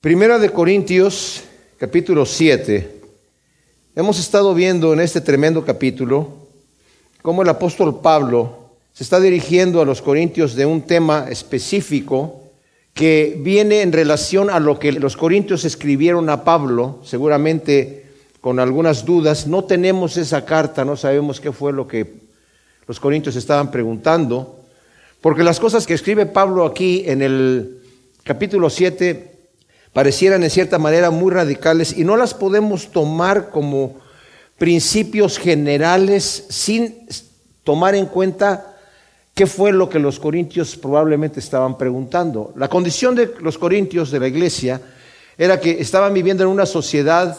Primera de Corintios, capítulo 7. Hemos estado viendo en este tremendo capítulo cómo el apóstol Pablo se está dirigiendo a los corintios de un tema específico que viene en relación a lo que los corintios escribieron a Pablo, seguramente con algunas dudas. No tenemos esa carta, no sabemos qué fue lo que los corintios estaban preguntando, porque las cosas que escribe Pablo aquí en el capítulo 7 parecieran en cierta manera muy radicales y no las podemos tomar como principios generales sin tomar en cuenta qué fue lo que los corintios probablemente estaban preguntando. La condición de los corintios de la iglesia era que estaban viviendo en una sociedad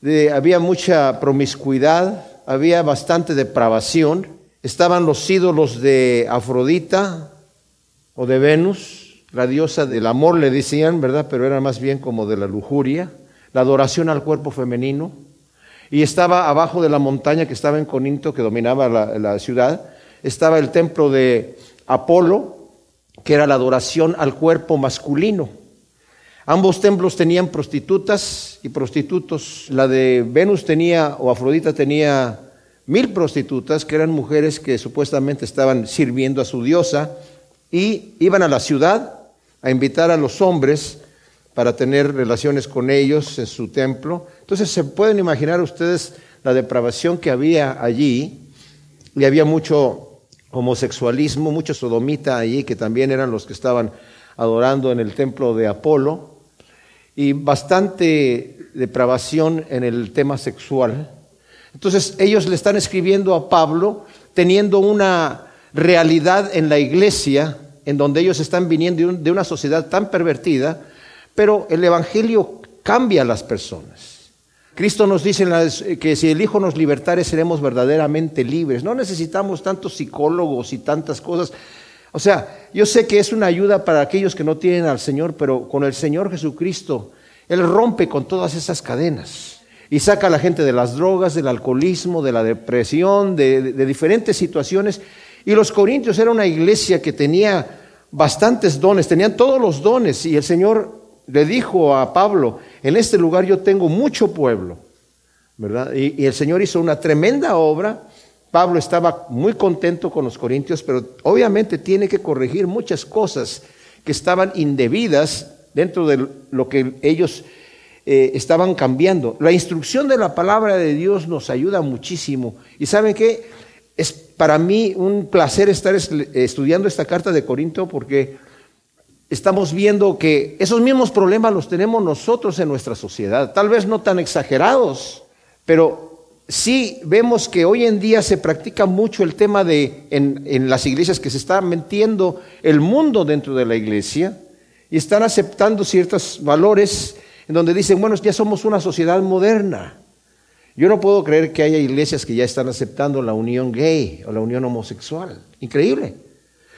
de había mucha promiscuidad, había bastante depravación, estaban los ídolos de Afrodita o de Venus, la diosa del amor le decían, ¿verdad? Pero era más bien como de la lujuria, la adoración al cuerpo femenino. Y estaba abajo de la montaña que estaba en Corinto, que dominaba la, la ciudad, estaba el templo de Apolo, que era la adoración al cuerpo masculino. Ambos templos tenían prostitutas y prostitutos. La de Venus tenía, o Afrodita tenía mil prostitutas, que eran mujeres que supuestamente estaban sirviendo a su diosa, y iban a la ciudad a invitar a los hombres para tener relaciones con ellos en su templo. Entonces se pueden imaginar ustedes la depravación que había allí y había mucho homosexualismo, mucho sodomita allí, que también eran los que estaban adorando en el templo de Apolo, y bastante depravación en el tema sexual. Entonces ellos le están escribiendo a Pablo teniendo una realidad en la iglesia en donde ellos están viniendo de una sociedad tan pervertida, pero el Evangelio cambia a las personas. Cristo nos dice que si el Hijo nos libertare seremos verdaderamente libres. No necesitamos tantos psicólogos y tantas cosas. O sea, yo sé que es una ayuda para aquellos que no tienen al Señor, pero con el Señor Jesucristo, Él rompe con todas esas cadenas y saca a la gente de las drogas, del alcoholismo, de la depresión, de, de diferentes situaciones. Y los corintios era una iglesia que tenía bastantes dones, tenían todos los dones y el Señor le dijo a Pablo, en este lugar yo tengo mucho pueblo, ¿verdad? Y, el Señor hizo una tremenda obra. Pablo estaba muy contento con los corintios, pero obviamente tiene que corregir muchas cosas que estaban indebidas dentro de lo que ellos eh, estaban cambiando. La instrucción de la palabra de Dios nos ayuda muchísimo. ¿Y saben qué? Para mí un placer estar estudiando esta carta de Corinto porque estamos viendo que esos mismos problemas los tenemos nosotros en nuestra sociedad, tal vez no tan exagerados, pero sí vemos que hoy en día se practica mucho el tema de en, en las iglesias que se está metiendo el mundo dentro de la iglesia y están aceptando ciertos valores en donde dicen, bueno, ya somos una sociedad moderna. Yo no puedo creer que haya iglesias que ya están aceptando la unión gay o la unión homosexual. Increíble.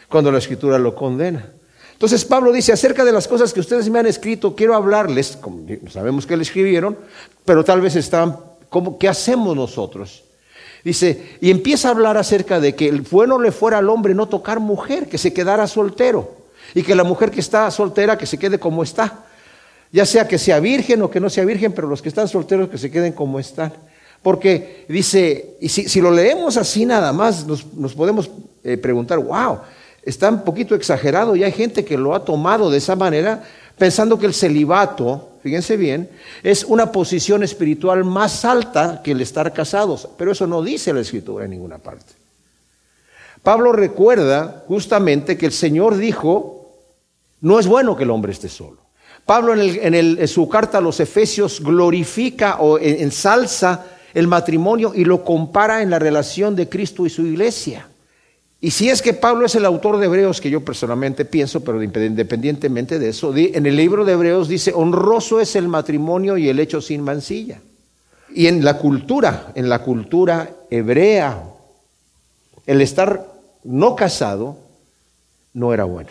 Cuando la escritura lo condena. Entonces Pablo dice, acerca de las cosas que ustedes me han escrito, quiero hablarles, como sabemos que le escribieron, pero tal vez están, como, ¿qué hacemos nosotros? Dice, y empieza a hablar acerca de que el bueno le fuera al hombre no tocar mujer, que se quedara soltero, y que la mujer que está soltera, que se quede como está, ya sea que sea virgen o que no sea virgen, pero los que están solteros que se queden como están. Porque dice, y si, lo leemos así nada más, nos, podemos eh, preguntar, wow, está un poquito exagerado y hay gente que lo ha tomado de esa manera pensando que el celibato, fíjense bien, es una posición espiritual más alta que el estar casados, pero eso no dice la escritura en ninguna parte. Pablo recuerda justamente que el Señor dijo, no es bueno que el hombre esté solo. Pablo en, en su carta a los Efesios glorifica o ensalza el matrimonio y lo compara en la relación de Cristo y su iglesia. Y si es que Pablo es el autor de Hebreos, que yo personalmente pienso, pero independientemente de eso, en el libro de Hebreos dice, honroso es el matrimonio y el hecho sin mancilla. Y en la cultura, en la cultura hebrea, el estar no casado no era bueno.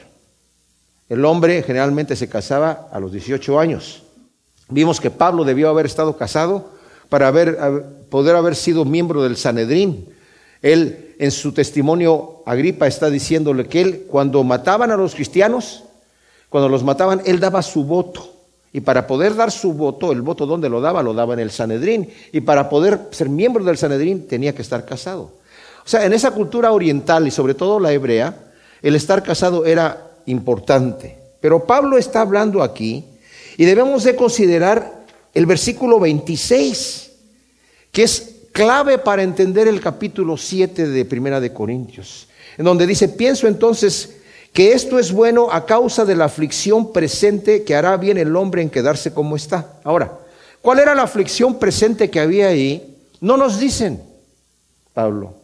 El hombre generalmente se casaba a los 18 años. Vimos que Pablo debió haber estado casado para haber, poder haber sido miembro del Sanedrín. Él en su testimonio, Agripa está diciéndole que él cuando mataban a los cristianos, cuando los mataban, él daba su voto. Y para poder dar su voto, el voto donde lo daba, lo daba en el Sanedrín. Y para poder ser miembro del Sanedrín tenía que estar casado. O sea, en esa cultura oriental y sobre todo la hebrea, el estar casado era importante. Pero Pablo está hablando aquí y debemos de considerar el versículo 26, que es clave para entender el capítulo 7 de Primera de Corintios, en donde dice, pienso entonces que esto es bueno a causa de la aflicción presente que hará bien el hombre en quedarse como está. Ahora, ¿cuál era la aflicción presente que había ahí? No nos dicen, Pablo.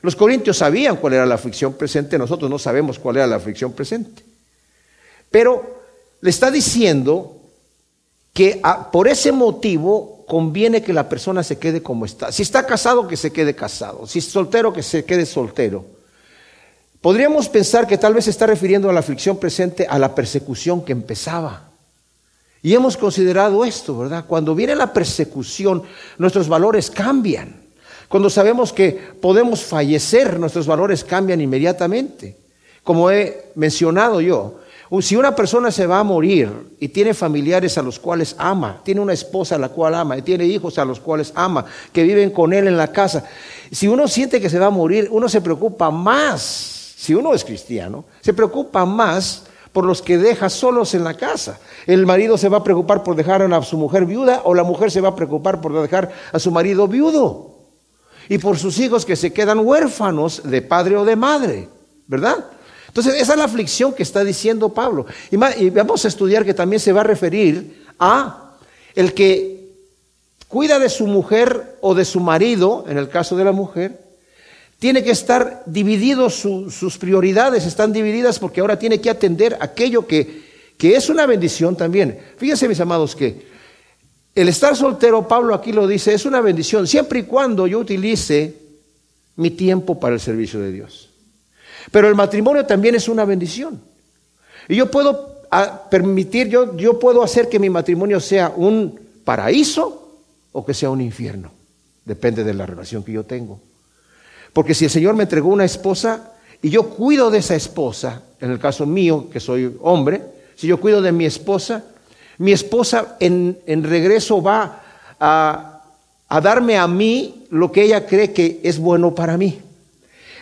Los corintios sabían cuál era la aflicción presente, nosotros no sabemos cuál era la aflicción presente. Pero le está diciendo que por ese motivo conviene que la persona se quede como está. Si está casado, que se quede casado. Si es soltero, que se quede soltero. Podríamos pensar que tal vez se está refiriendo a la aflicción presente a la persecución que empezaba. Y hemos considerado esto, ¿verdad? Cuando viene la persecución, nuestros valores cambian. Cuando sabemos que podemos fallecer, nuestros valores cambian inmediatamente. Como he mencionado yo, si una persona se va a morir y tiene familiares a los cuales ama, tiene una esposa a la cual ama y tiene hijos a los cuales ama, que viven con él en la casa, si uno siente que se va a morir, uno se preocupa más si uno es cristiano, se preocupa más por los que deja solos en la casa. El marido se va a preocupar por dejar a su mujer viuda o la mujer se va a preocupar por dejar a su marido viudo. Y por sus hijos que se quedan huérfanos de padre o de madre, ¿verdad? Entonces, esa es la aflicción que está diciendo Pablo. Y, vamos a estudiar que también se va a referir a el que cuida de su mujer o de su marido, en el caso de la mujer, tiene que estar dividido, sus prioridades están divididas porque ahora tiene que atender aquello que, que es una bendición también. Fíjense mis amados que el estar soltero, Pablo aquí lo dice, es una bendición siempre y cuando yo utilice mi tiempo para el servicio de Dios. Pero el matrimonio también es una bendición. Y yo puedo ah, permitir, yo, yo puedo hacer que mi matrimonio sea un paraíso o que sea un infierno. Depende de la relación que yo tengo. Porque si el Señor me entregó una esposa y yo cuido de esa esposa, en el caso mío, que soy hombre, si yo cuido de mi esposa, mi esposa en, regreso va a, a darme a mí lo que ella cree que es bueno para mí.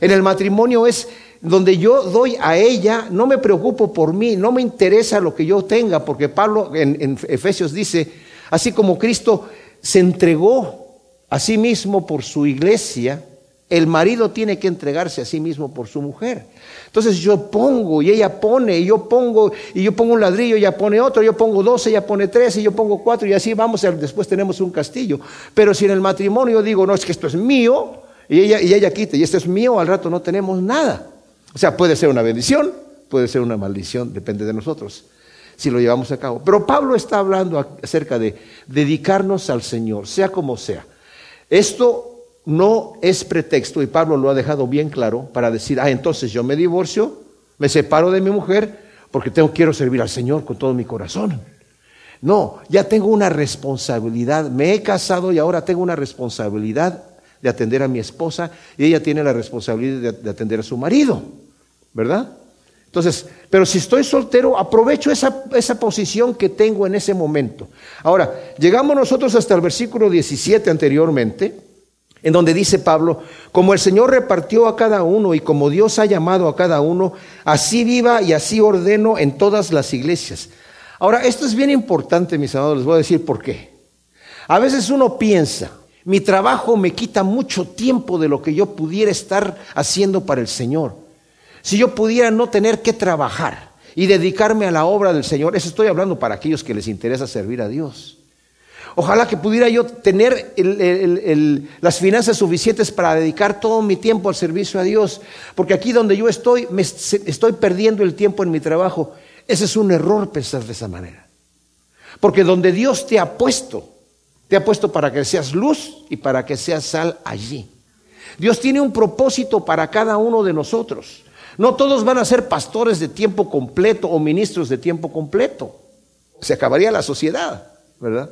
En el matrimonio es donde yo doy a ella, no me preocupo por mí, no me interesa lo que yo tenga, porque Pablo en, Efesios dice, así como Cristo se entregó a sí mismo por su iglesia, el marido tiene que entregarse a sí mismo por su mujer. Entonces yo pongo y ella pone, y yo pongo, y yo pongo un ladrillo, ella pone otro, yo pongo dos, ella pone tres, y yo pongo cuatro, y así vamos, después tenemos un castillo. Pero si en el matrimonio digo, no, es que esto es mío, y ella, y ella quita, y esto es mío, al rato no tenemos nada. O sea, puede ser una bendición, puede ser una maldición, depende de nosotros, si lo llevamos a cabo. Pero Pablo está hablando acerca de dedicarnos al Señor, sea como sea. Esto no es pretexto, y Pablo lo ha dejado bien claro, para decir, ah, entonces yo me divorcio, me separo de mi mujer, porque tengo, quiero servir al Señor con todo mi corazón. No, ya tengo una responsabilidad, me he casado y ahora tengo una responsabilidad de atender a mi esposa y ella tiene la responsabilidad de, atender a su marido, ¿verdad? Entonces, pero si estoy soltero, aprovecho esa, esa, posición que tengo en ese momento. Ahora, llegamos nosotros hasta el versículo 17 anteriormente, en donde dice Pablo, como el Señor repartió a cada uno y como Dios ha llamado a cada uno, así viva y así ordeno en todas las iglesias. Ahora, esto es bien importante, mis amados, les voy a decir por qué. A veces uno piensa, mi trabajo me quita mucho tiempo de lo que yo pudiera estar haciendo para el Señor. Si yo pudiera no tener que trabajar y dedicarme a la obra del Señor, eso estoy hablando para aquellos que les interesa servir a Dios. Ojalá que pudiera yo tener las finanzas suficientes para dedicar todo mi tiempo al servicio a Dios, porque aquí donde yo estoy, me estoy perdiendo el tiempo en mi trabajo. Ese es un error pensar de esa manera. Porque donde Dios te ha puesto, te ha puesto para que seas luz y para que seas sal allí. Dios tiene un propósito para cada uno de nosotros. No todos van a ser pastores de tiempo completo o ministros de tiempo completo. Se acabaría la sociedad, ¿verdad?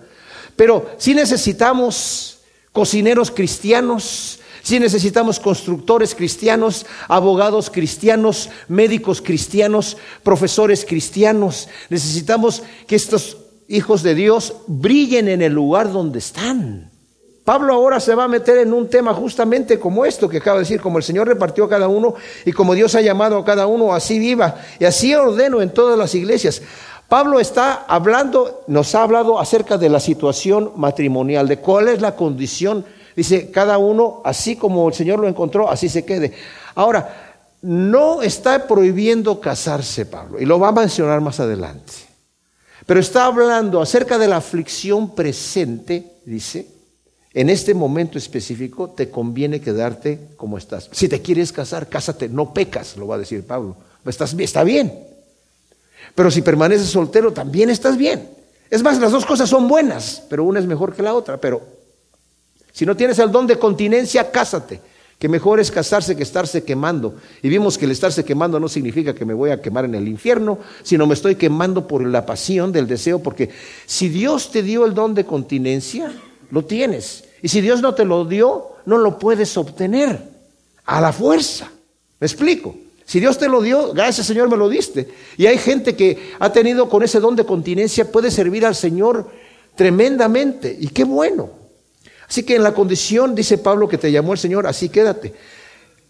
Pero si necesitamos cocineros cristianos, si necesitamos constructores cristianos, abogados cristianos, médicos cristianos, profesores cristianos. Necesitamos que estos hijos de Dios, brillen en el lugar donde están. Pablo ahora se va a meter en un tema justamente como esto que acaba de decir, como el Señor repartió a cada uno y como Dios ha llamado a cada uno, así viva. Y así ordeno en todas las iglesias. Pablo está hablando, nos ha hablado acerca de la situación matrimonial, de cuál es la condición. Dice, cada uno, así como el Señor lo encontró, así se quede. Ahora, no está prohibiendo casarse, Pablo, y lo va a mencionar más adelante. Pero está hablando acerca de la aflicción presente, dice, en este momento específico te conviene quedarte como estás. Si te quieres casar, cásate, no pecas, lo va a decir Pablo. Estás, está bien. Pero si permaneces soltero, también estás bien. Es más, las dos cosas son buenas, pero una es mejor que la otra. Pero si no tienes el don de continencia, cásate. Que mejor es casarse que estarse quemando. Y vimos que el estarse quemando no significa que me voy a quemar en el infierno, sino me estoy quemando por la pasión del deseo. Porque si Dios te dio el don de continencia, lo tienes. Y si Dios no te lo dio, no lo puedes obtener a la fuerza. ¿Me explico? Si Dios te lo dio, gracias Señor me lo diste. Y hay gente que ha tenido con ese don de continencia, puede servir al Señor tremendamente. Y qué bueno. Así que en la condición, dice Pablo, que te llamó el Señor, así quédate.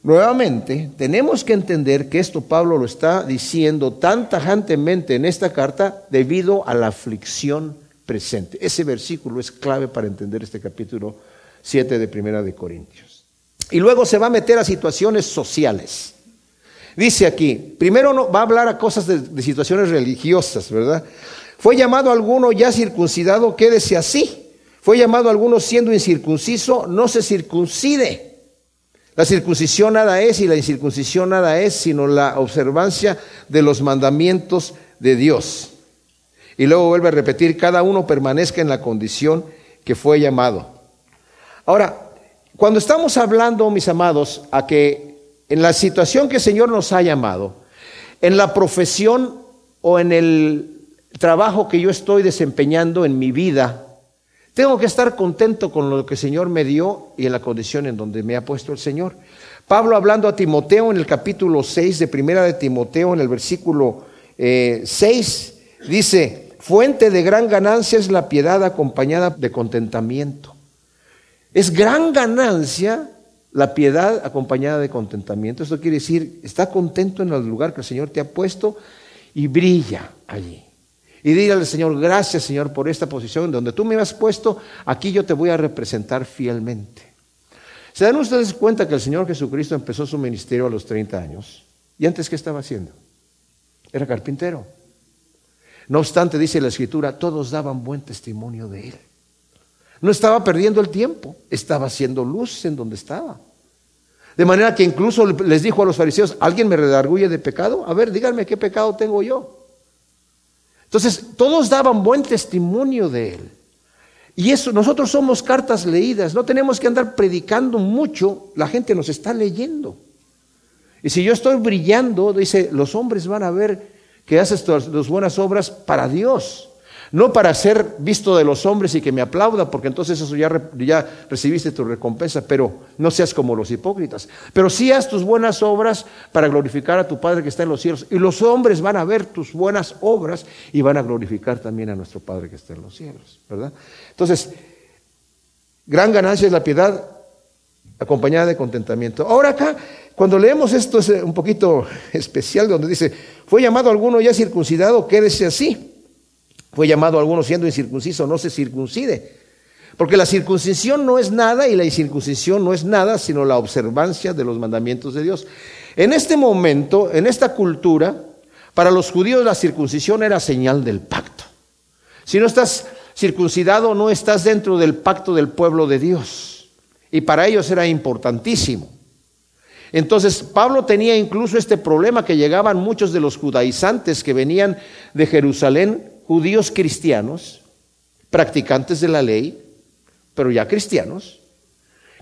Nuevamente, tenemos que entender que esto Pablo lo está diciendo tan tajantemente en esta carta debido a la aflicción presente. Ese versículo es clave para entender este capítulo 7 de Primera de Corintios. Y luego se va a meter a situaciones sociales. Dice aquí, primero va a hablar a cosas de, situaciones religiosas, ¿verdad? Fue llamado alguno ya circuncidado, quédese así. Fue llamado alguno siendo incircunciso, no se circuncide. La circuncisión nada es y la incircuncisión nada es, sino la observancia de los mandamientos de Dios. Y luego vuelve a repetir, cada uno permanezca en la condición que fue llamado. Ahora, cuando estamos hablando, mis amados, a que en la situación que el Señor nos ha llamado, en la profesión o en el trabajo que yo estoy desempeñando en mi vida, tengo que estar contento con lo que el Señor me dio y en la condición en donde me ha puesto el Señor. Pablo hablando a Timoteo en el capítulo 6 de Primera de Timoteo, en el versículo 6, eh, dice, fuente de gran ganancia es la piedad acompañada de contentamiento. Es gran ganancia la piedad acompañada de contentamiento. Esto quiere decir, está contento en el lugar que el Señor te ha puesto y brilla allí. Y dile al Señor, gracias Señor por esta posición donde tú me has puesto, aquí yo te voy a representar fielmente. ¿Se dan ustedes cuenta que el Señor Jesucristo empezó su ministerio a los 30 años? ¿Y antes qué estaba haciendo? Era carpintero. No obstante, dice la Escritura, todos daban buen testimonio de él. No estaba perdiendo el tiempo, estaba haciendo luz en donde estaba. De manera que incluso les dijo a los fariseos, ¿alguien me redarguye de pecado? A ver, díganme qué pecado tengo yo. Entonces, todos daban buen testimonio de él. Y eso, nosotros somos cartas leídas, no tenemos que andar predicando mucho, la gente nos está leyendo. Y si yo estoy brillando, dice, los hombres van a ver que haces las buenas obras para Dios. No para ser visto de los hombres y que me aplauda, porque entonces eso ya, ya recibiste tu recompensa, pero no seas como los hipócritas. Pero sí haz tus buenas obras para glorificar a tu Padre que está en los cielos. Y los hombres van a ver tus buenas obras y van a glorificar también a nuestro Padre que está en los cielos, ¿verdad? Entonces, gran ganancia es la piedad acompañada de contentamiento. Ahora acá, cuando leemos esto es un poquito especial, donde dice, fue llamado alguno ya circuncidado, quédese así. Fue llamado a algunos siendo incircunciso, no se circuncide. Porque la circuncisión no es nada y la incircuncisión no es nada, sino la observancia de los mandamientos de Dios. En este momento, en esta cultura, para los judíos la circuncisión era señal del pacto. Si no estás circuncidado, no estás dentro del pacto del pueblo de Dios. Y para ellos era importantísimo. Entonces Pablo tenía incluso este problema que llegaban muchos de los judaizantes que venían de Jerusalén judíos cristianos, practicantes de la ley, pero ya cristianos,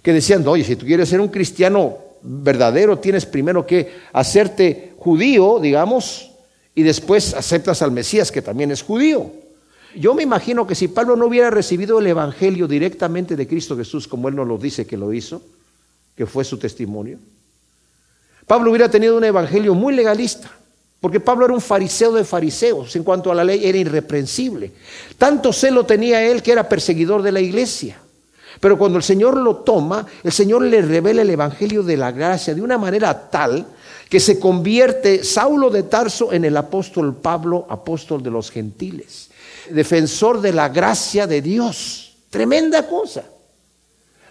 que decían, oye, si tú quieres ser un cristiano verdadero, tienes primero que hacerte judío, digamos, y después aceptas al Mesías, que también es judío. Yo me imagino que si Pablo no hubiera recibido el Evangelio directamente de Cristo Jesús, como él nos lo dice que lo hizo, que fue su testimonio, Pablo hubiera tenido un Evangelio muy legalista Porque Pablo era un fariseo de fariseos, en cuanto a la ley era irreprensible. Tanto celo tenía él que era perseguidor de la iglesia. Pero cuando el Señor lo toma, el Señor le revela el Evangelio de la gracia de una manera tal que se convierte Saulo de Tarso en el apóstol Pablo, apóstol de los gentiles, defensor de la gracia de Dios. Tremenda cosa.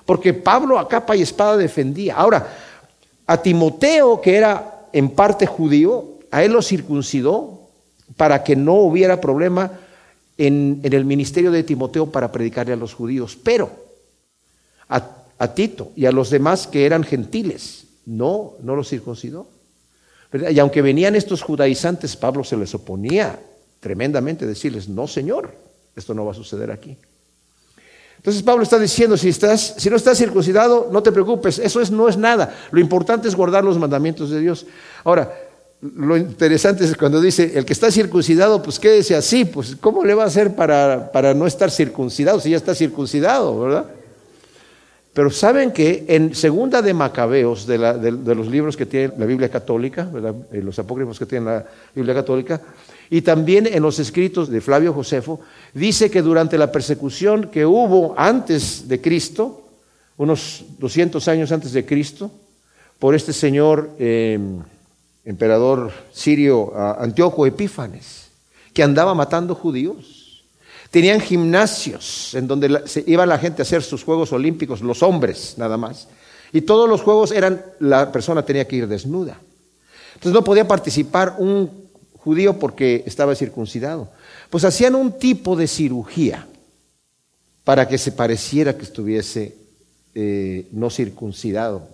Porque Pablo a capa y espada defendía. Ahora, a Timoteo, que era en parte judío, a él lo circuncidó para que no hubiera problema en, el ministerio de Timoteo para predicarle a los judíos. Pero a, Tito y a los demás que eran gentiles, no, no los circuncidó. Y aunque venían estos judaizantes, Pablo se les oponía tremendamente, decirles, no Señor, esto no va a suceder aquí. Entonces Pablo está diciendo, si, no estás circuncidado, no te preocupes, eso es, no es nada. Lo importante es guardar los mandamientos de Dios. Ahora, lo interesante es cuando dice, el que está circuncidado, pues quédese así, pues ¿cómo le va a hacer para, no estar circuncidado si ya está circuncidado, verdad? Pero saben que en Segunda de Macabeos, de, los libros que tiene la Biblia católica, eh, los apócrifos que tiene la Biblia católica, y también en los escritos de Flavio Josefo, dice que durante la persecución que hubo antes de Cristo, unos 200 años antes de Cristo, por este señor em, emperador sirio Antíoco Epífanes, que andaba matando judíos. Tenían gimnasios en donde se iba la gente a hacer sus Juegos Olímpicos, los hombres nada más. Y todos los juegos eran, la persona tenía que ir desnuda. Entonces no podía participar un judío porque estaba circuncidado. Pues hacían un tipo de cirugía para que se pareciera que estuviese eh, no circuncidado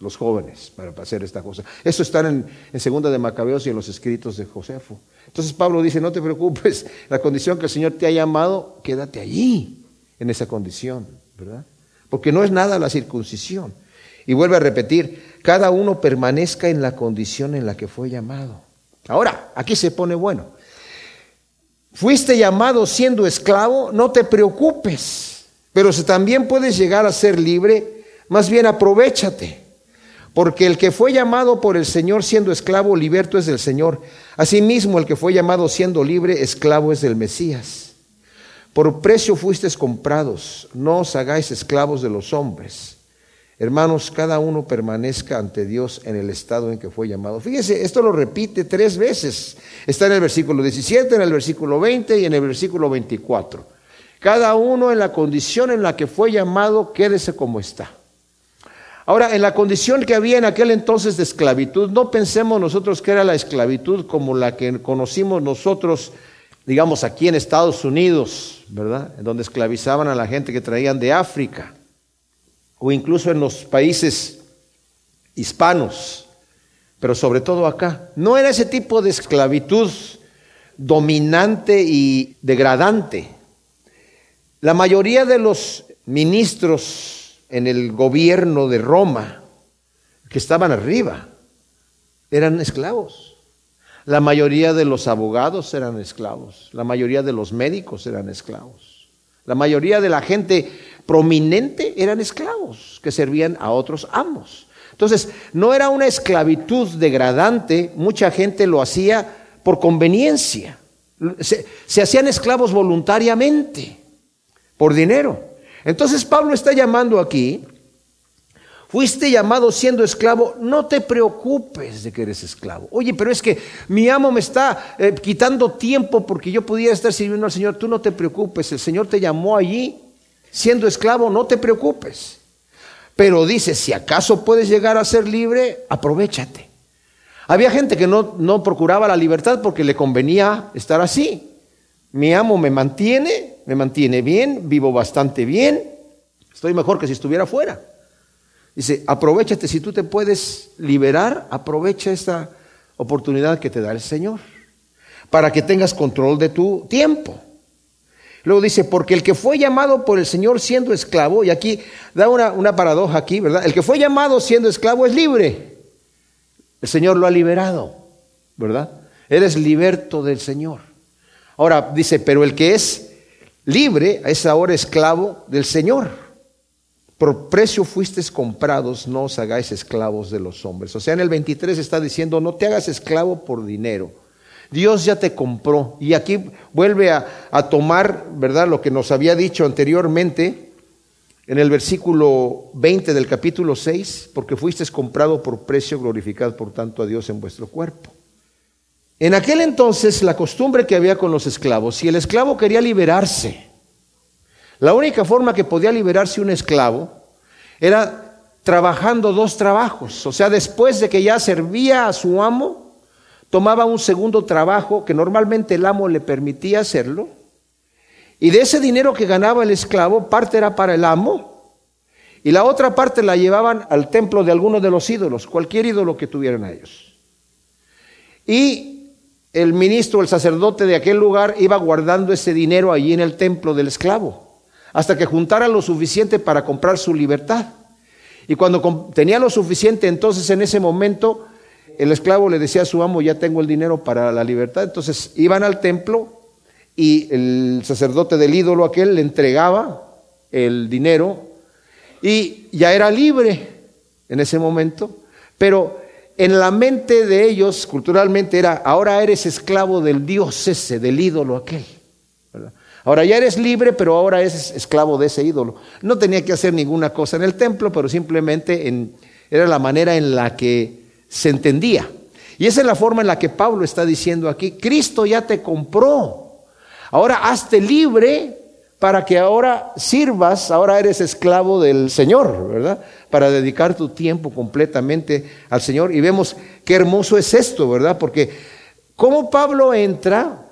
los jóvenes para hacer esta cosa. Eso está en, en Segunda de Macabeos y en los escritos de Josefo. Entonces Pablo dice, no te preocupes, la condición que el Señor te ha llamado, quédate allí, en esa condición, ¿verdad? Porque no es nada la circuncisión. Y vuelve a repetir, cada uno permanezca en la condición en la que fue llamado. Ahora, aquí se pone bueno. Fuiste llamado siendo esclavo, no te preocupes, pero si también puedes llegar a ser libre, más bien aprovechate. Porque el que fue llamado por el Señor siendo esclavo, liberto es del Señor. Asimismo, el que fue llamado siendo libre, esclavo es del Mesías. Por precio fuisteis comprados, no os hagáis esclavos de los hombres. Hermanos, cada uno permanezca ante Dios en el estado en que fue llamado. Fíjese, esto lo repite tres veces. Está en el versículo 17, en el versículo 20 y en el versículo 24. Cada uno en la condición en la que fue llamado, quédese como está. Ahora, en la condición que había en aquel entonces de esclavitud, no pensemos nosotros que era la esclavitud como la que conocimos nosotros, digamos, aquí en Estados Unidos, ¿verdad? Donde esclavizaban a la gente que traían de África, o incluso en los países hispanos, pero sobre todo acá. No era ese tipo de esclavitud dominante y degradante. La mayoría de los ministros en el gobierno de Roma, que estaban arriba, eran esclavos. La mayoría de los abogados eran esclavos, la mayoría de los médicos eran esclavos, la mayoría de la gente prominente eran esclavos que servían a otros amos. Entonces, no era una esclavitud degradante, mucha gente lo hacía por conveniencia. Se, se hacían esclavos voluntariamente, por dinero. Entonces Pablo está llamando aquí, fuiste llamado siendo esclavo, no te preocupes de que eres esclavo. Oye, pero es que mi amo me está eh, quitando tiempo porque yo pudiera estar sirviendo al Señor. Tú no te preocupes, el Señor te llamó allí siendo esclavo, no te preocupes. Pero dice, si acaso puedes llegar a ser libre, aprovechate. Había gente que no, no procuraba la libertad porque le convenía estar así. Mi amo me mantiene, me mantiene bien, vivo bastante bien, estoy mejor que si estuviera fuera. Dice, aprovechate, si tú te puedes liberar, aprovecha esta oportunidad que te da el Señor, para que tengas control de tu tiempo. Luego dice, porque el que fue llamado por el Señor siendo esclavo, y aquí da una, una paradoja aquí, ¿verdad? El que fue llamado siendo esclavo es libre. El Señor lo ha liberado, ¿verdad? Eres liberto del Señor. Ahora dice, pero el que es libre, es ahora esclavo del Señor. Por precio fuisteis comprados, no os hagáis esclavos de los hombres. O sea, en el 23 está diciendo, no te hagas esclavo por dinero. Dios ya te compró. Y aquí vuelve a, a tomar, ¿verdad?, lo que nos había dicho anteriormente en el versículo 20 del capítulo 6, porque fuisteis comprado por precio, glorificado por tanto a Dios en vuestro cuerpo. En aquel entonces la costumbre que había con los esclavos, si el esclavo quería liberarse, la única forma que podía liberarse un esclavo era trabajando dos trabajos. O sea, después de que ya servía a su amo, tomaba un segundo trabajo que normalmente el amo le permitía hacerlo y de ese dinero que ganaba el esclavo, parte era para el amo y la otra parte la llevaban al templo de alguno de los ídolos, cualquier ídolo que tuvieran ellos. Y el ministro, el sacerdote de aquel lugar iba guardando ese dinero allí en el templo del esclavo, hasta que juntara lo suficiente para comprar su libertad. Y cuando tenía lo suficiente, entonces en ese momento el esclavo le decía a su amo, ya tengo el dinero para la libertad. Entonces iban al templo, y el sacerdote del ídolo aquel le entregaba el dinero y ya era libre en ese momento, pero en la mente de ellos culturalmente era, ahora eres esclavo del dios ese, del ídolo aquel. Ahora ya eres libre, pero ahora eres esclavo de ese ídolo. No tenía que hacer ninguna cosa en el templo, pero simplemente en, era la manera en la que se entendía. Y esa es la forma en la que Pablo está diciendo aquí, Cristo ya te compró. Ahora hazte libre para que ahora sirvas, ahora eres esclavo del Señor, ¿verdad? Para dedicar tu tiempo completamente al Señor. Y vemos qué hermoso es esto, ¿verdad? Porque cómo Pablo entra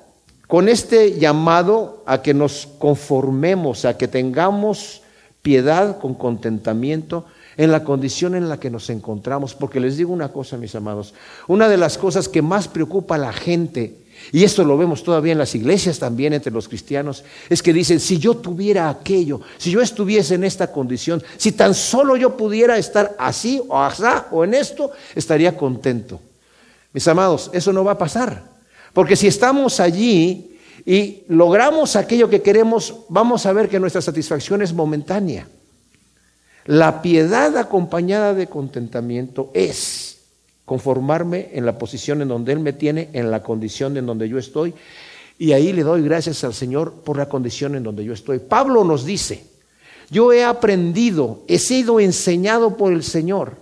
con este llamado a que nos conformemos, a que tengamos piedad con contentamiento en la condición en la que nos encontramos. Porque les digo una cosa, mis amados, una de las cosas que más preocupa a la gente y esto lo vemos todavía en las iglesias también entre los cristianos, es que dicen, si yo tuviera aquello, si yo estuviese en esta condición, si tan solo yo pudiera estar así o así o en esto, estaría contento. Mis amados, eso no va a pasar. Porque si estamos allí y logramos aquello que queremos, vamos a ver que nuestra satisfacción es momentánea. La piedad acompañada de contentamiento es conformarme en la posición en donde Él me tiene, en la condición en donde yo estoy. Y ahí le doy gracias al Señor por la condición en donde yo estoy. Pablo nos dice, yo he aprendido, he sido enseñado por el Señor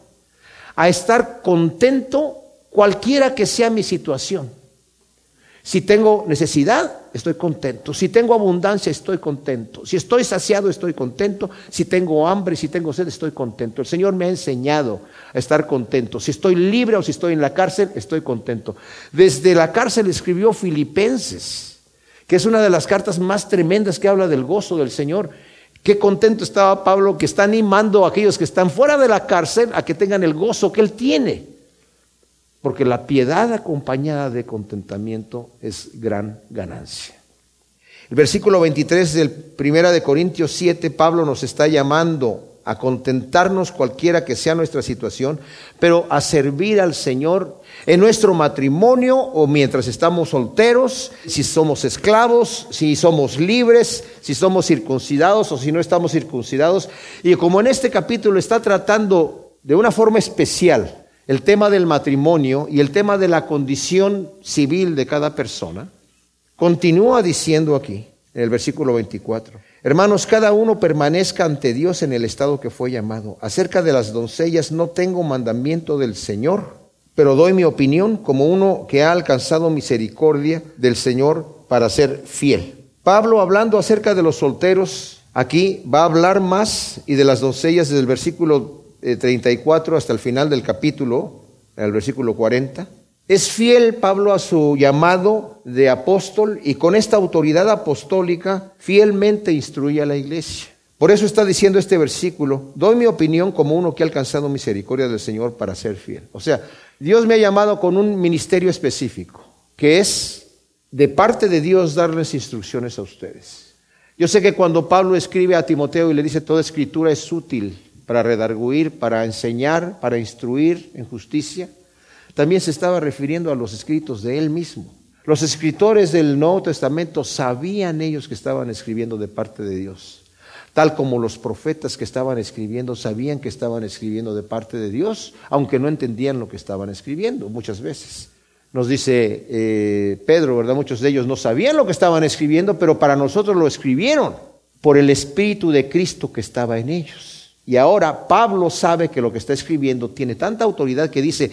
a estar contento cualquiera que sea mi situación. Si tengo necesidad, estoy contento. Si tengo abundancia, estoy contento. Si estoy saciado, estoy contento. Si tengo hambre, si tengo sed, estoy contento. El Señor me ha enseñado a estar contento. Si estoy libre o si estoy en la cárcel, estoy contento. Desde la cárcel escribió Filipenses, que es una de las cartas más tremendas que habla del gozo del Señor. Qué contento estaba Pablo que está animando a aquellos que están fuera de la cárcel a que tengan el gozo que él tiene. Porque la piedad acompañada de contentamiento es gran ganancia. El versículo 23 del Primera de Corintios 7, Pablo nos está llamando a contentarnos cualquiera que sea nuestra situación, pero a servir al Señor en nuestro matrimonio o mientras estamos solteros, si somos esclavos, si somos libres, si somos circuncidados o si no estamos circuncidados. Y como en este capítulo está tratando de una forma especial el tema del matrimonio y el tema de la condición civil de cada persona, continúa diciendo aquí, en el versículo 24, hermanos, cada uno permanezca ante Dios en el estado que fue llamado. Acerca de las doncellas no tengo mandamiento del Señor, pero doy mi opinión como uno que ha alcanzado misericordia del Señor para ser fiel. Pablo hablando acerca de los solteros, aquí va a hablar más y de las doncellas desde el versículo 34 eh, hasta el final del capítulo, el versículo 40. Es fiel Pablo a su llamado de apóstol y con esta autoridad apostólica fielmente instruye a la iglesia. Por eso está diciendo este versículo, doy mi opinión como uno que ha alcanzado misericordia del Señor para ser fiel. O sea, Dios me ha llamado con un ministerio específico, que es de parte de Dios darles instrucciones a ustedes. Yo sé que cuando Pablo escribe a Timoteo y le dice toda escritura es útil para redarguir, para enseñar, para instruir en justicia, también se estaba refiriendo a los escritos de él mismo. Los escritores del Nuevo Testamento sabían ellos que estaban escribiendo de parte de Dios, tal como los profetas que estaban escribiendo sabían que estaban escribiendo de parte de Dios, aunque no entendían lo que estaban escribiendo muchas veces. Nos dice eh, Pedro, ¿verdad? Muchos de ellos no sabían lo que estaban escribiendo, pero para nosotros lo escribieron por el Espíritu de Cristo que estaba en ellos. Y ahora Pablo sabe que lo que está escribiendo tiene tanta autoridad que dice,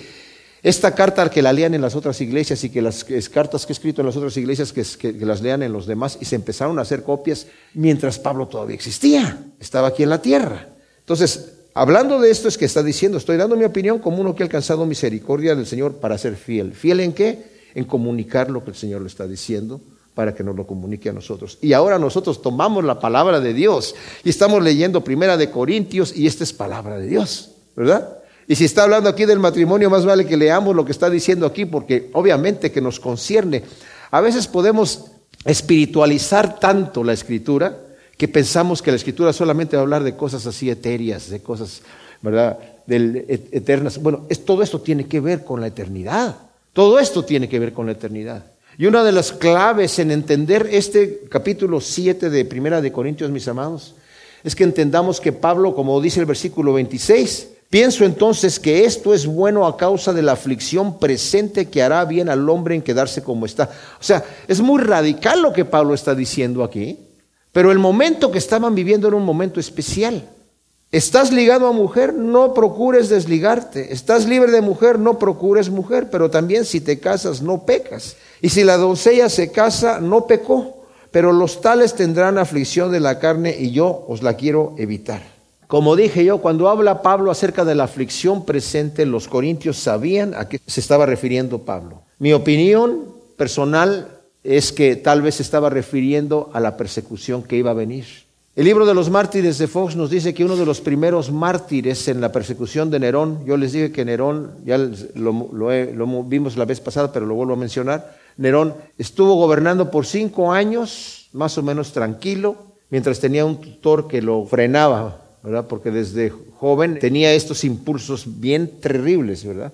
esta carta que la lean en las otras iglesias y que las cartas que he escrito en las otras iglesias que, las lean en los demás y se empezaron a hacer copias mientras Pablo todavía existía, estaba aquí en la tierra. Entonces, hablando de esto es que está diciendo, estoy dando mi opinión como uno que ha alcanzado misericordia del Señor para ser fiel. ¿Fiel en qué? En comunicar lo que el Señor le está diciendo para que nos lo comunique a nosotros. Y ahora nosotros tomamos la palabra de Dios y estamos leyendo Primera de Corintios y esta es palabra de Dios, ¿verdad? Y si está hablando aquí del matrimonio, más vale que leamos lo que está diciendo aquí porque obviamente que nos concierne. A veces podemos espiritualizar tanto la escritura que pensamos que la escritura solamente va a hablar de cosas así etéreas, de cosas, ¿verdad? Del, eternas. Bueno, es, todo esto tiene que ver con la eternidad. Todo esto tiene que ver con la eternidad. Y una de las claves en entender este capítulo 7 de Primera de Corintios, mis amados, es que entendamos que Pablo, como dice el versículo 26, pienso entonces que esto es bueno a causa de la aflicción presente que hará bien al hombre en quedarse como está. O sea, es muy radical lo que Pablo está diciendo aquí, pero el momento que estaban viviendo era un momento especial. Estás ligado a mujer, no procures desligarte. Estás libre de mujer, no procures mujer. Pero también si te casas, no pecas. Y si la doncella se casa, no pecó. Pero los tales tendrán aflicción de la carne y yo os la quiero evitar. Como dije yo, cuando habla Pablo acerca de la aflicción presente, los corintios sabían a qué se estaba refiriendo Pablo. Mi opinión personal es que tal vez se estaba refiriendo a la persecución que iba a venir. El libro de los mártires de Fox nos dice que uno de los primeros mártires en la persecución de Nerón, yo les dije que Nerón, ya lo, vimos la vez pasada, pero lo vuelvo a mencionar, Nerón estuvo gobernando por cinco años, más o menos tranquilo, mientras tenía un tutor que lo frenaba, ¿verdad? Porque desde joven tenía estos impulsos bien terribles, ¿verdad?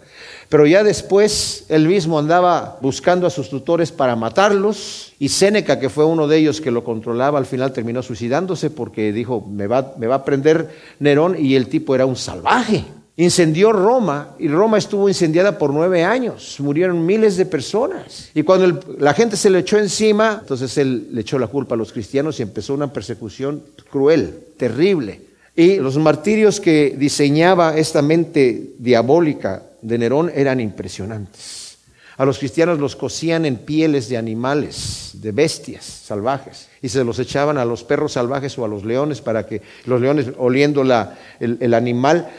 Pero ya después él mismo andaba buscando a sus tutores para matarlos y Séneca, que fue uno de ellos que lo controlaba, al final terminó suicidándose porque dijo, me va, me va a prender Nerón y el tipo era un salvaje. Incendió Roma y Roma estuvo incendiada por nueve años, murieron miles de personas. Y cuando la gente se le echó encima, entonces él le echó la culpa a los cristianos y empezó una persecución cruel, terrible. Y los martirios que diseñaba esta mente diabólica de Nerón eran impresionantes. A los cristianos los cosían en pieles de animales, de bestias salvajes, y se los echaban a los perros salvajes o a los leones para que los leones, oliendo la, el, animal,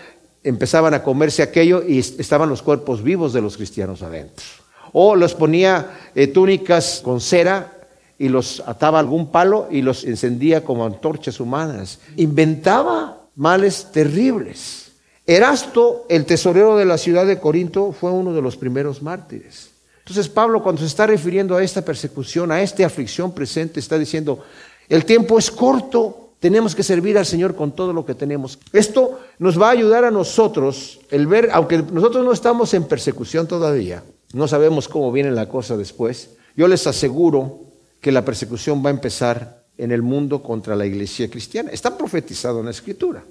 empezaban a comerse aquello y estaban los cuerpos vivos de los cristianos adentro. O los ponía eh, túnicas con cera y los ataba a algún palo y los encendía como antorchas humanas. Inventaba males terribles. Erasto, el tesorero de la ciudad de Corinto, fue uno de los primeros mártires. Entonces Pablo cuando se está refiriendo a esta persecución, a esta aflicción presente, está diciendo, el tiempo es corto, tenemos que servir al Señor con todo lo que tenemos. Esto nos va a ayudar a nosotros el ver, aunque nosotros no estamos en persecución todavía, no sabemos cómo viene la cosa después, yo les aseguro que la persecución va a empezar en el mundo contra la iglesia cristiana. Está profetizado en la escritura.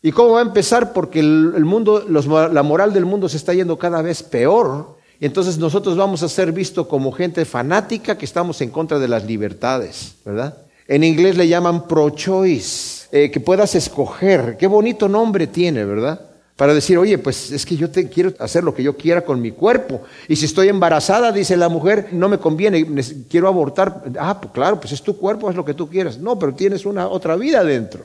¿Y cómo va a empezar? Porque el, mundo, la moral del mundo se está yendo cada vez peor. Y entonces nosotros vamos a ser vistos como gente fanática que estamos en contra de las libertades, ¿verdad? En inglés le llaman pro-choice, eh, que puedas escoger. Qué bonito nombre tiene, ¿verdad? para decir, oye, pues es que yo te quiero hacer lo que yo quiera con mi cuerpo. Y si estoy embarazada, dice la mujer, no me conviene, quiero abortar. Ah, pues claro, pues es tu cuerpo, es lo que tú quieras. No, pero tienes una otra vida dentro.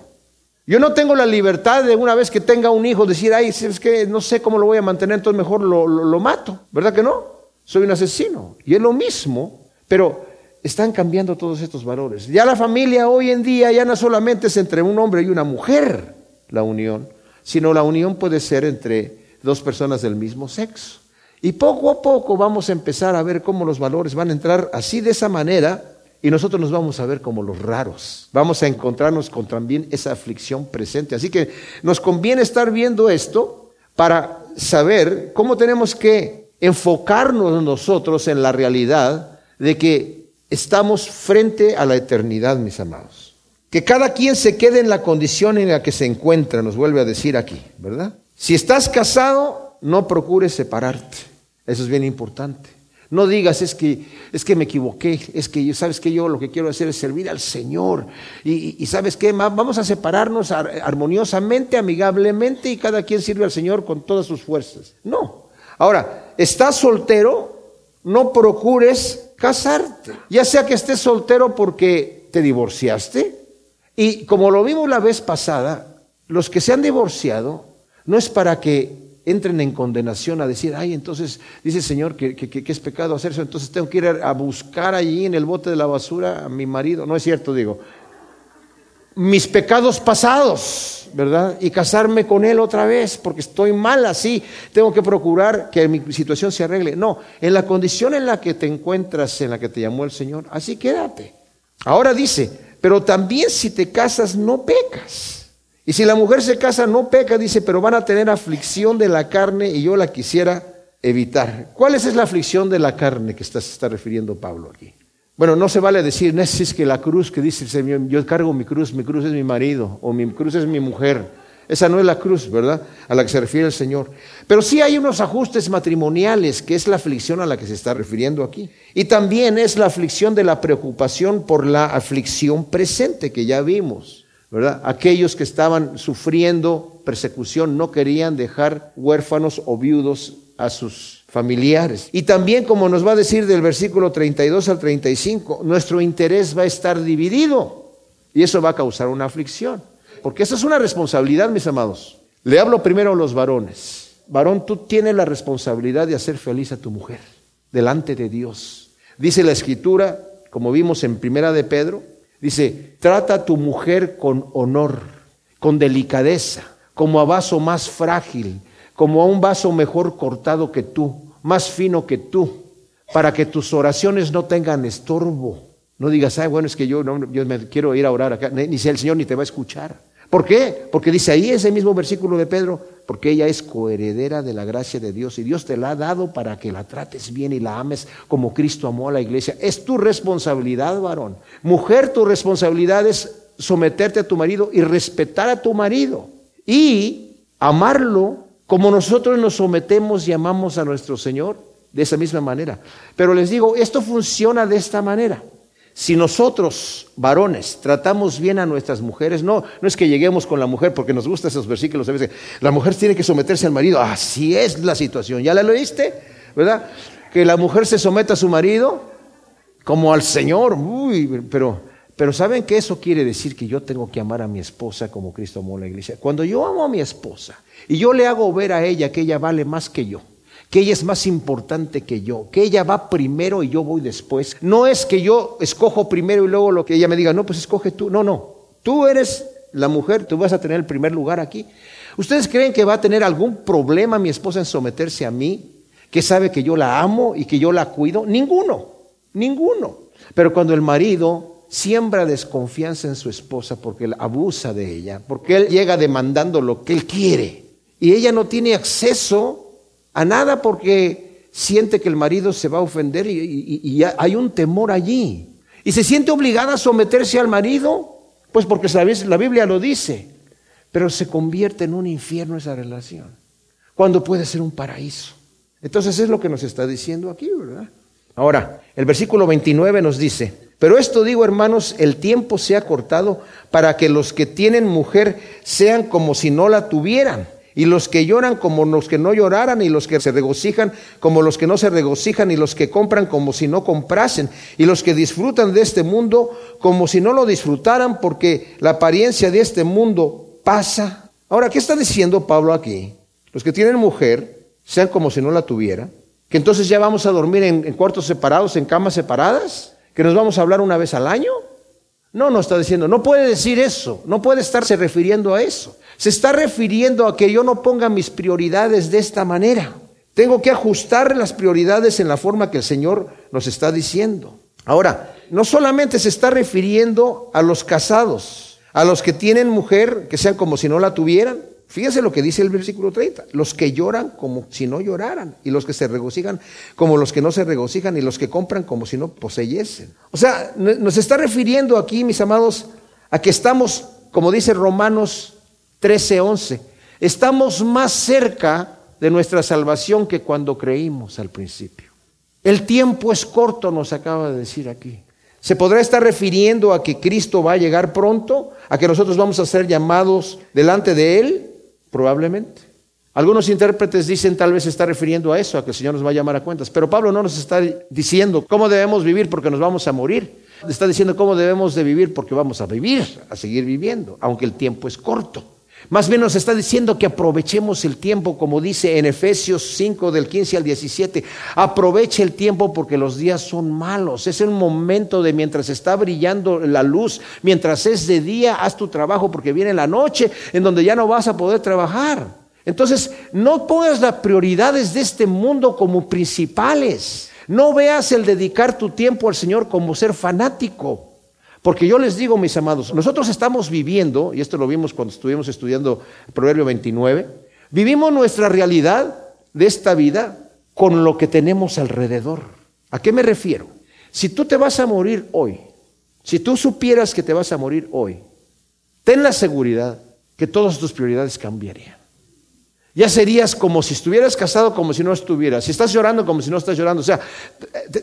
Yo no tengo la libertad de una vez que tenga un hijo decir, ay, es que no sé cómo lo voy a mantener, entonces mejor lo, lo mato. ¿Verdad que no? Soy un asesino. Y es lo mismo, pero están cambiando todos estos valores. Ya la familia hoy en día ya no solamente es entre un hombre y una mujer la unión, sino la unión puede ser entre dos personas del mismo sexo. Y poco a poco vamos a empezar a ver cómo los valores van a entrar así de esa manera y nosotros nos vamos a ver como los raros. Vamos a encontrarnos con también esa aflicción presente. Así que nos conviene estar viendo esto para saber cómo tenemos que enfocarnos nosotros en la realidad de que estamos frente a la eternidad, mis amados. Que cada quien se quede en la condición en la que se encuentra, nos vuelve a decir aquí, ¿verdad? Si estás casado, no procures separarte. Eso es bien importante. No digas, es que, es que me equivoqué, es que sabes que yo lo que quiero hacer es servir al Señor. Y, y sabes qué, vamos a separarnos armoniosamente, amigablemente, y cada quien sirve al Señor con todas sus fuerzas. No. Ahora, estás soltero, no procures casarte. Ya sea que estés soltero porque te divorciaste. Y como lo vimos la vez pasada, los que se han divorciado no es para que entren en condenación a decir, ay, entonces dice el Señor que, es pecado hacer eso, entonces tengo que ir a buscar allí en el bote de la basura a mi marido. No es cierto, digo. Mis pecados pasados, ¿verdad? Y casarme con él otra vez, porque estoy mal así, tengo que procurar que mi situación se arregle. No, en la condición en la que te encuentras, en la que te llamó el Señor, así quédate. Ahora dice, pero también si te casas no pecas. Y si la mujer se casa, no peca, dice, pero van a tener aflicción de la carne y yo la quisiera evitar. ¿Cuál es la aflicción de la carne que está, se está refiriendo Pablo aquí? Bueno, no se vale decir, no es que la cruz que dice el Señor, yo cargo mi cruz, mi cruz es mi marido o mi cruz es mi mujer. Esa no es la cruz, ¿verdad? A la que se refiere el Señor. Pero sí hay unos ajustes matrimoniales, que es la aflicción a la que se está refiriendo aquí. Y también es la aflicción de la preocupación por la aflicción presente que ya vimos. Aquellos que estaban sufriendo persecución no querían dejar huérfanos o viudos a sus familiares. Y también, como nos va a decir del versículo 32 al 35, nuestro interés va a estar dividido y eso va a causar una aflicción. Porque esa es una responsabilidad, mis amados. Le hablo primero a los varones. Varón, tú tienes la responsabilidad de hacer feliz a tu mujer delante de Dios. Dice la escritura, como vimos en Primera de Pedro, Dice, trata a tu mujer con honor, con delicadeza, como a vaso más frágil, como a un vaso mejor cortado que tú, más fino que tú, para que tus oraciones no tengan estorbo. No digas, ay, bueno, es que yo, no, yo me quiero ir a orar acá, ni sea el Señor ni te va a escuchar. ¿Por qué? Porque dice ahí ese mismo versículo de Pedro, porque ella es coheredera de la gracia de Dios y Dios te la ha dado para que la trates bien y la ames como Cristo amó a la iglesia. Es tu responsabilidad, varón. Mujer, tu responsabilidad es someterte a tu marido y respetar a tu marido y amarlo como nosotros nos sometemos y amamos a nuestro Señor, de esa misma manera. Pero les digo, esto funciona de esta manera. Si nosotros, varones, tratamos bien a nuestras mujeres, no, no es que lleguemos con la mujer porque nos gustan esos versículos, la mujer tiene que someterse al marido, así es la situación, ¿ya la leíste? ¿Verdad? Que la mujer se someta a su marido como al Señor, uy, pero, pero ¿saben que eso quiere decir que yo tengo que amar a mi esposa como Cristo amó a la iglesia? Cuando yo amo a mi esposa y yo le hago ver a ella que ella vale más que yo, que ella es más importante que yo, que ella va primero y yo voy después. No es que yo escojo primero y luego lo que ella me diga, no, pues escoge tú. No, no. Tú eres la mujer, tú vas a tener el primer lugar aquí. ¿Ustedes creen que va a tener algún problema mi esposa en someterse a mí? Que sabe que yo la amo y que yo la cuido. Ninguno, ninguno. Pero cuando el marido siembra desconfianza en su esposa porque él abusa de ella, porque él llega demandando lo que él quiere y ella no tiene acceso a nada porque siente que el marido se va a ofender y, hay un temor allí. Y se siente obligada a someterse al marido, pues porque la Biblia lo dice, pero se convierte en un infierno esa relación, cuando puede ser un paraíso. Entonces es lo que nos está diciendo aquí, ¿verdad? Ahora, el versículo 29 nos dice, pero esto digo hermanos, el tiempo se ha cortado para que los que tienen mujer sean como si no la tuvieran y los que lloran como los que no lloraran, y los que se regocijan como los que no se regocijan, y los que compran como si no comprasen, y los que disfrutan de este mundo como si no lo disfrutaran, porque la apariencia de este mundo pasa. Ahora, ¿qué está diciendo Pablo aquí? Los que tienen mujer, sean como si no la tuviera, que entonces ya vamos a dormir en, en cuartos separados, en camas separadas, que nos vamos a hablar una vez al año. No, no está diciendo, no puede decir eso, no puede estarse refiriendo a eso. Se está refiriendo a que yo no ponga mis prioridades de esta manera. Tengo que ajustar las prioridades en la forma que el Señor nos está diciendo. Ahora, no solamente se está refiriendo a los casados, a los que tienen mujer, que sean como si no la tuvieran. Fíjense lo que dice el versículo 30, los que lloran como si no lloraran, y los que se regocijan como los que no se regocijan, y los que compran como si no poseyesen. O sea, nos está refiriendo aquí, mis amados, a que estamos, como dice Romanos 13:11. Estamos más cerca de nuestra salvación que cuando creímos al principio. El tiempo es corto, nos acaba de decir aquí. ¿Se podrá estar refiriendo a que Cristo va a llegar pronto? ¿A que nosotros vamos a ser llamados delante de Él? Probablemente. Algunos intérpretes dicen tal vez está refiriendo a eso, a que el Señor nos va a llamar a cuentas. Pero Pablo no nos está diciendo cómo debemos vivir porque nos vamos a morir. Está diciendo cómo debemos de vivir porque vamos a vivir, a seguir viviendo, aunque el tiempo es corto. Más bien nos está diciendo que aprovechemos el tiempo, como dice en Efesios 5 del 15 al 17. Aproveche el tiempo porque los días son malos. Es el momento de mientras está brillando la luz, mientras es de día, haz tu trabajo porque viene la noche en donde ya no vas a poder trabajar. Entonces, no pongas las prioridades de este mundo como principales. No veas el dedicar tu tiempo al Señor como ser fanático. Porque yo les digo, mis amados, nosotros estamos viviendo, y esto lo vimos cuando estuvimos estudiando Proverbio 29, vivimos nuestra realidad de esta vida con lo que tenemos alrededor. ¿A qué me refiero? Si tú te vas a morir hoy, si tú supieras que te vas a morir hoy, ten la seguridad que todas tus prioridades cambiarían. Ya serías como si estuvieras casado, como si no estuvieras. Si estás llorando, como si no estás llorando. O sea,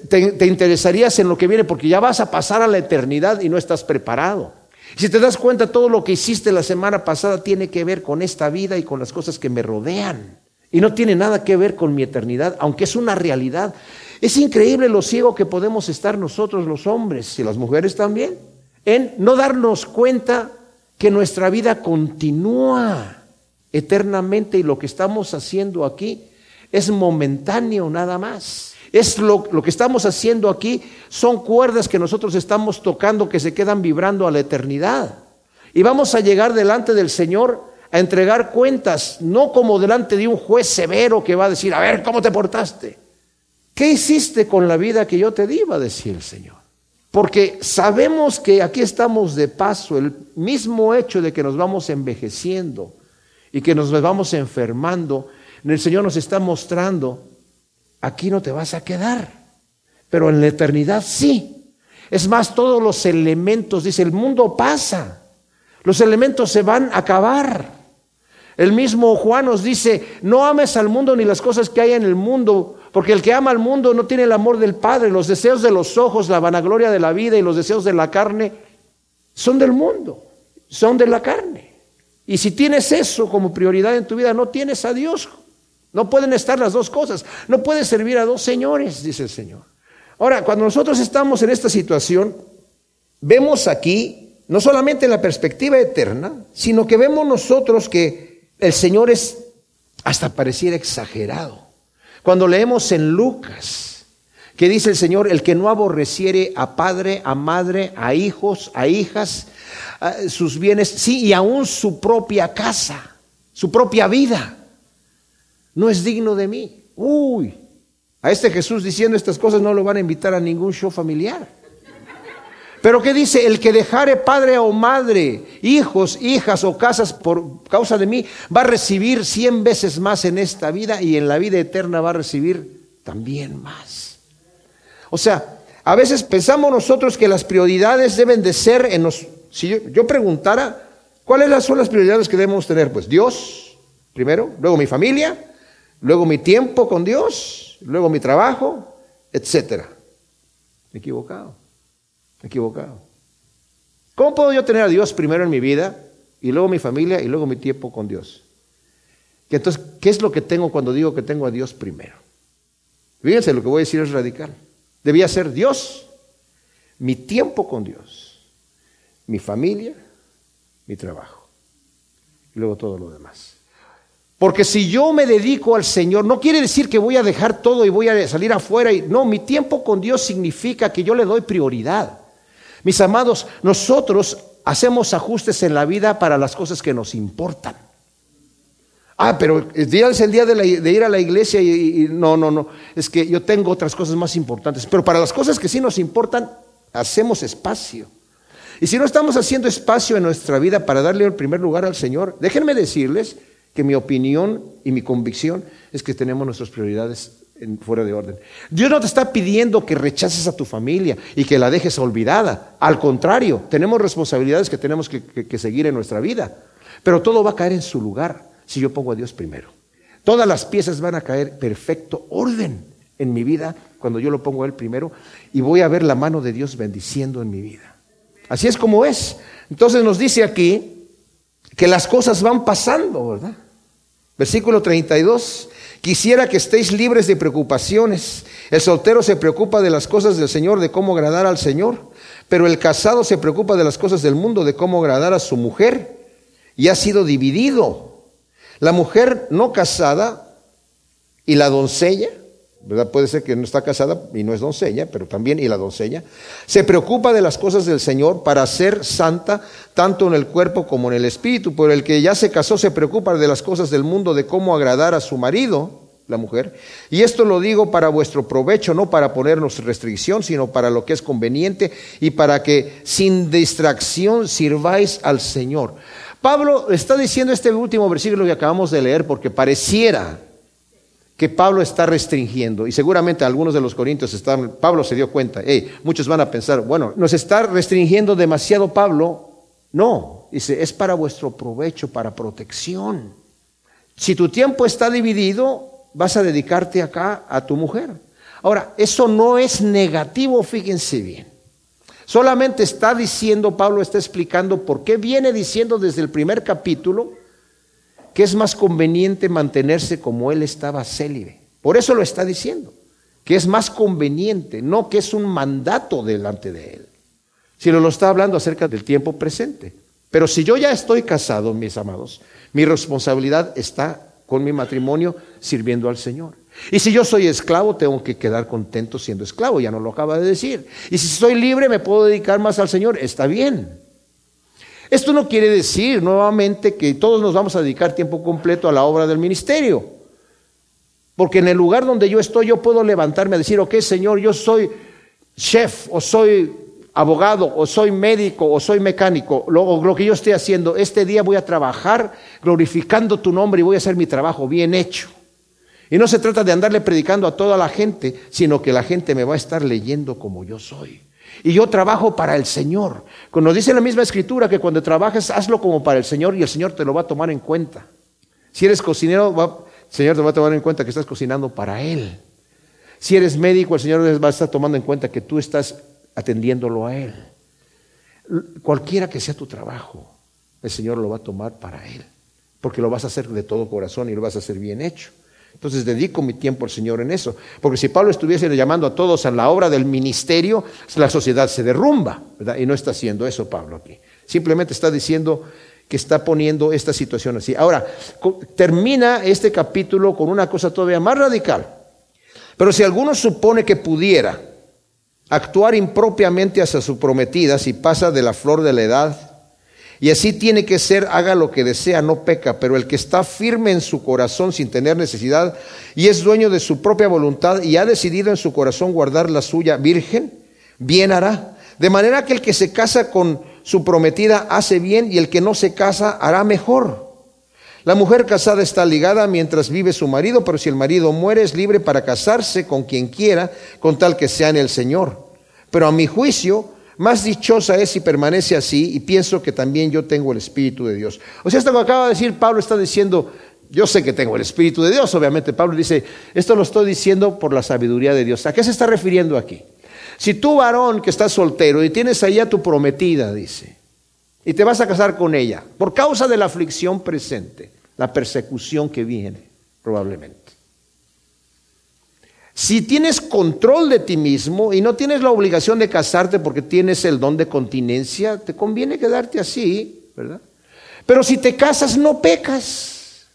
te, interesarías en lo que viene porque ya vas a pasar a la eternidad y no estás preparado. Si te das cuenta, todo lo que hiciste la semana pasada tiene que ver con esta vida y con las cosas que me rodean. Y no tiene nada que ver con mi eternidad, aunque es una realidad. Es increíble lo ciego que podemos estar nosotros los hombres y las mujeres también, en no darnos cuenta que nuestra vida continúa eternamente y lo que estamos haciendo aquí es momentáneo nada más. Es lo, que estamos haciendo aquí, son cuerdas que nosotros estamos tocando que se quedan vibrando a la eternidad. Y vamos a llegar delante del Señor a entregar cuentas, no como delante de un juez severo que va a decir, a ver, ¿cómo te portaste? ¿Qué hiciste con la vida que yo te di? Va a decir el Señor. Porque sabemos que aquí estamos de paso, el mismo hecho de que nos vamos envejeciendo, y que nos vamos enfermando, el Señor nos está mostrando, aquí no te vas a quedar, pero en la eternidad sí. Es más, todos los elementos, dice, el mundo pasa, los elementos se van a acabar. El mismo Juan nos dice, no ames al mundo ni las cosas que hay en el mundo, porque el que ama al mundo no tiene el amor del Padre, los deseos de los ojos, la vanagloria de la vida y los deseos de la carne son del mundo, son de la carne. Y si tienes eso como prioridad en tu vida, no tienes a Dios. No pueden estar las dos cosas. No puedes servir a dos señores, dice el Señor. Ahora, cuando nosotros estamos en esta situación, vemos aquí no solamente la perspectiva eterna, sino que vemos nosotros que el Señor es hasta pareciera exagerado. Cuando leemos en Lucas, que dice el Señor, el que no aborreciere a padre, a madre, a hijos, a hijas, sus bienes, sí, y aún su propia casa, su propia vida. No es digno de mí. Uy, a este Jesús diciendo estas cosas no lo van a invitar a ningún show familiar. Pero ¿qué dice? El que dejare padre o madre, hijos, hijas o casas por causa de mí, va a recibir cien veces más en esta vida y en la vida eterna va a recibir también más. O sea, a veces pensamos nosotros que las prioridades deben de ser en los si yo, preguntara, ¿cuáles son las prioridades que debemos tener? Pues Dios, primero, luego mi familia, luego mi tiempo con Dios, luego mi trabajo, etcétera. Equivocado, equivocado. ¿Cómo puedo yo tener a Dios primero en mi vida y luego mi familia y luego mi tiempo con Dios? entonces, ¿qué es lo que tengo cuando digo que tengo a Dios primero? Fíjense, lo que voy a decir es radical. Debía ser Dios, mi tiempo con Dios mi familia, mi trabajo. Y luego todo lo demás. Porque si yo me dedico al Señor, no quiere decir que voy a dejar todo y voy a salir afuera. Y, no, mi tiempo con Dios significa que yo le doy prioridad. Mis amados, nosotros hacemos ajustes en la vida para las cosas que nos importan. Ah, pero el día es el día de, ir a la iglesia y, no, no, no. Es que yo tengo otras cosas más importantes. Pero para las cosas que sí nos importan, hacemos espacio. Y si no estamos haciendo espacio en nuestra vida para darle el primer lugar al Señor, déjenme decirles que mi opinión y mi convicción es que tenemos nuestras prioridades fuera de orden. Dios no te está pidiendo que rechaces a tu familia y que la dejes olvidada. Al contrario, tenemos responsabilidades que tenemos que, que seguir en nuestra vida. Pero todo va a caer en su lugar si yo pongo a Dios primero. Todas las piezas van a caer perfecto orden en mi vida cuando yo lo pongo a Él primero y voy a ver la mano de Dios bendiciendo en mi vida. Así es como es. Entonces nos dice aquí que las cosas van pasando, ¿verdad? Versículo 32. Quisiera que estéis libres de preocupaciones. El soltero se preocupa de las cosas del Señor, de cómo agradar al Señor, pero el casado se preocupa de las cosas del mundo, de cómo agradar a su mujer, y ha sido dividido. La mujer no casada y la doncella Puede ser que no está casada y no es doncella, pero también, y la doncella, se preocupa de las cosas del Señor para ser santa tanto en el cuerpo como en el espíritu. Por el que ya se casó se preocupa de las cosas del mundo, de cómo agradar a su marido, la mujer. Y esto lo digo para vuestro provecho, no para ponernos restricción, sino para lo que es conveniente y para que sin distracción sirváis al Señor. Pablo está diciendo este último versículo que acabamos de leer porque pareciera que Pablo está restringiendo, y seguramente algunos de los corintios están, Pablo se dio cuenta, muchos van a pensar, bueno, nos está restringiendo demasiado Pablo. No, dice, es para vuestro provecho, para protección. Si tu tiempo está dividido, vas a dedicarte acá a tu mujer. Ahora, eso no es negativo, fíjense bien. Solamente está diciendo, Pablo está explicando por qué viene diciendo desde el primer capítulo, que es más conveniente mantenerse como él estaba célibe. Por eso lo está diciendo, que es más conveniente, no que es un mandato delante de él, sino lo está hablando acerca del tiempo presente. Pero si yo ya estoy casado, mis amados, mi responsabilidad está con mi matrimonio sirviendo al Señor. Y si yo soy esclavo, tengo que quedar contento siendo esclavo, ya no lo acaba de decir. Y si soy libre, me puedo dedicar más al Señor, está bien. Esto no quiere decir nuevamente que todos nos vamos a dedicar tiempo completo a la obra del ministerio. Porque en el lugar donde yo estoy, yo puedo levantarme a decir, ok, Señor, yo soy chef o soy abogado o soy médico o soy mecánico, lo, lo, que yo estoy haciendo, este día voy a trabajar glorificando tu nombre y voy a hacer mi trabajo bien hecho. Y no se trata de andarle predicando a toda la gente, sino que la gente me va a estar leyendo como yo soy. Y yo trabajo para el Señor. Cuando dice la misma escritura que cuando trabajes, hazlo como para el Señor y el Señor te lo va a tomar en cuenta. Si eres cocinero, el Señor te va a tomar en cuenta que estás cocinando para Él. Si eres médico, el Señor va a estar tomando en cuenta que tú estás atendiéndolo a Él. Cualquiera que sea tu trabajo, el Señor lo va a tomar para Él. Porque lo vas a hacer de todo corazón y lo vas a hacer bien hecho. Entonces dedico mi tiempo al Señor en eso. Porque si Pablo estuviese llamando a todos a la obra del ministerio, la sociedad se derrumba. Y no está haciendo eso Pablo aquí. Simplemente está diciendo que está poniendo esta situación así. Ahora, termina este capítulo con una cosa todavía más radical. Pero si alguno supone que pudiera actuar impropiamente hacia su prometida si pasa de la flor de la edad, y así tiene que ser, haga lo que desea, no peca, pero el que está firme en su corazón sin tener necesidad y es dueño de su propia voluntad y ha decidido en su corazón guardar la suya virgen, bien hará. De manera que el que se casa con su prometida hace bien y el que no se casa hará mejor. La mujer casada está ligada mientras vive su marido, pero si el marido muere es libre para casarse con quien quiera, con tal que sea en el Señor. Pero a mi juicio, más dichosa es si permanece así y pienso que también yo tengo el Espíritu de Dios. O sea, esto que acaba de decir Pablo está diciendo, yo sé que tengo el Espíritu de Dios, obviamente. Pablo dice, esto lo estoy diciendo por la sabiduría de Dios. ¿A qué se está refiriendo aquí? Si tú varón que estás soltero y tienes ahí a tu prometida, dice, y te vas a casar con ella, por causa de la aflicción presente, la persecución que viene, probablemente. Si tienes control de ti mismo y no tienes la obligación de casarte porque tienes el don de continencia, te conviene quedarte así, ¿verdad? Pero si te casas no pecas,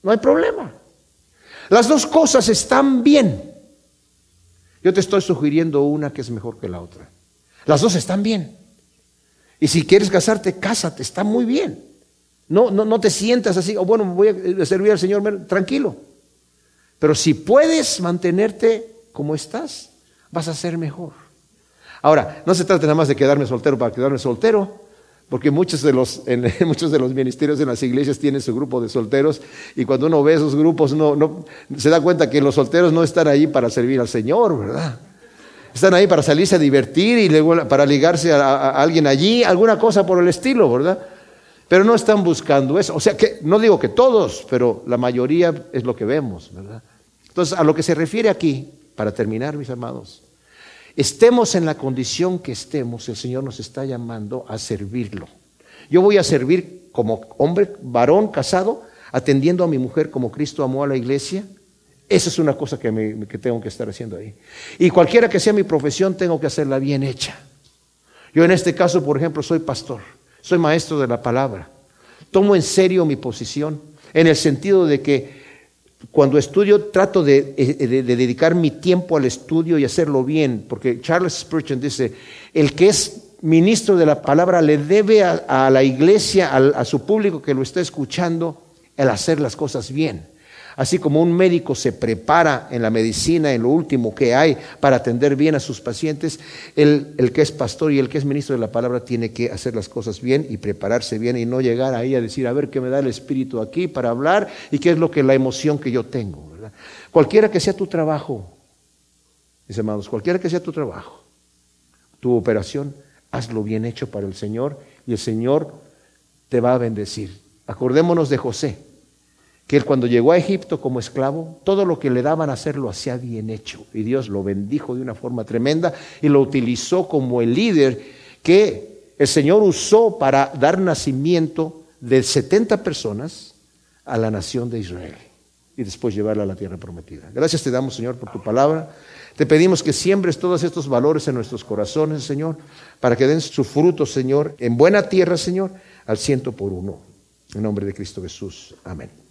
no hay problema. Las dos cosas están bien. Yo te estoy sugiriendo una que es mejor que la otra. Las dos están bien. Y si quieres casarte, cásate, está muy bien. No, no, no te sientas así, o bueno, voy a servir al Señor, tranquilo. Pero si puedes mantenerte como estás, vas a ser mejor. Ahora, no se trata nada más de quedarme soltero para quedarme soltero, porque muchos de los, muchos de los ministerios en las iglesias tienen su grupo de solteros y cuando uno ve esos grupos no, se da cuenta que los solteros no están ahí para servir al Señor, ¿verdad? Están ahí para salirse a divertir y para ligarse a alguien allí, alguna cosa por el estilo, ¿verdad? Pero no están buscando eso. O sea que no digo que todos, pero la mayoría es lo que vemos, ¿verdad? Entonces, a lo que se refiere aquí para terminar, mis amados, estemos en la condición que estemos, el Señor nos está llamando a servirlo. Yo voy a servir como hombre, varón, casado, atendiendo a mi mujer como Cristo amó a la iglesia. Esa es una cosa que, que tengo que estar haciendo ahí. Y cualquiera que sea mi profesión, tengo que hacerla bien hecha. Yo en este caso, por ejemplo, soy pastor, soy maestro de la palabra. Tomo en serio mi posición, en el sentido de que cuando estudio trato de, dedicar mi tiempo al estudio y hacerlo bien, porque Charles Spurgeon dice, el que es ministro de la palabra le debe a, la iglesia, a su público que lo está escuchando, el hacer las cosas bien. Así como un médico se prepara en la medicina, en lo último que hay, para atender bien a sus pacientes, el, el, que es pastor y el que es ministro de la palabra tiene que hacer las cosas bien y prepararse bien y no llegar ahí a decir, a ver qué me da el Espíritu aquí para hablar y qué es lo que la emoción que yo tengo. Cualquiera que sea tu trabajo, mis hermanos, cualquiera que sea tu trabajo, tu operación, hazlo bien hecho para el Señor y el Señor te va a bendecir. Acordémonos de José que él cuando llegó a Egipto como esclavo, todo lo que le daban a hacer lo hacía bien hecho. Y Dios lo bendijo de una forma tremenda y lo utilizó como el líder que el Señor usó para dar nacimiento de 70 personas a la nación de Israel y después llevarla a la tierra prometida. Gracias te damos, Señor, por tu palabra. Te pedimos que siembres todos estos valores en nuestros corazones, Señor, para que den su fruto, Señor, en buena tierra, Señor, al ciento por uno. En nombre de Cristo Jesús. Amén.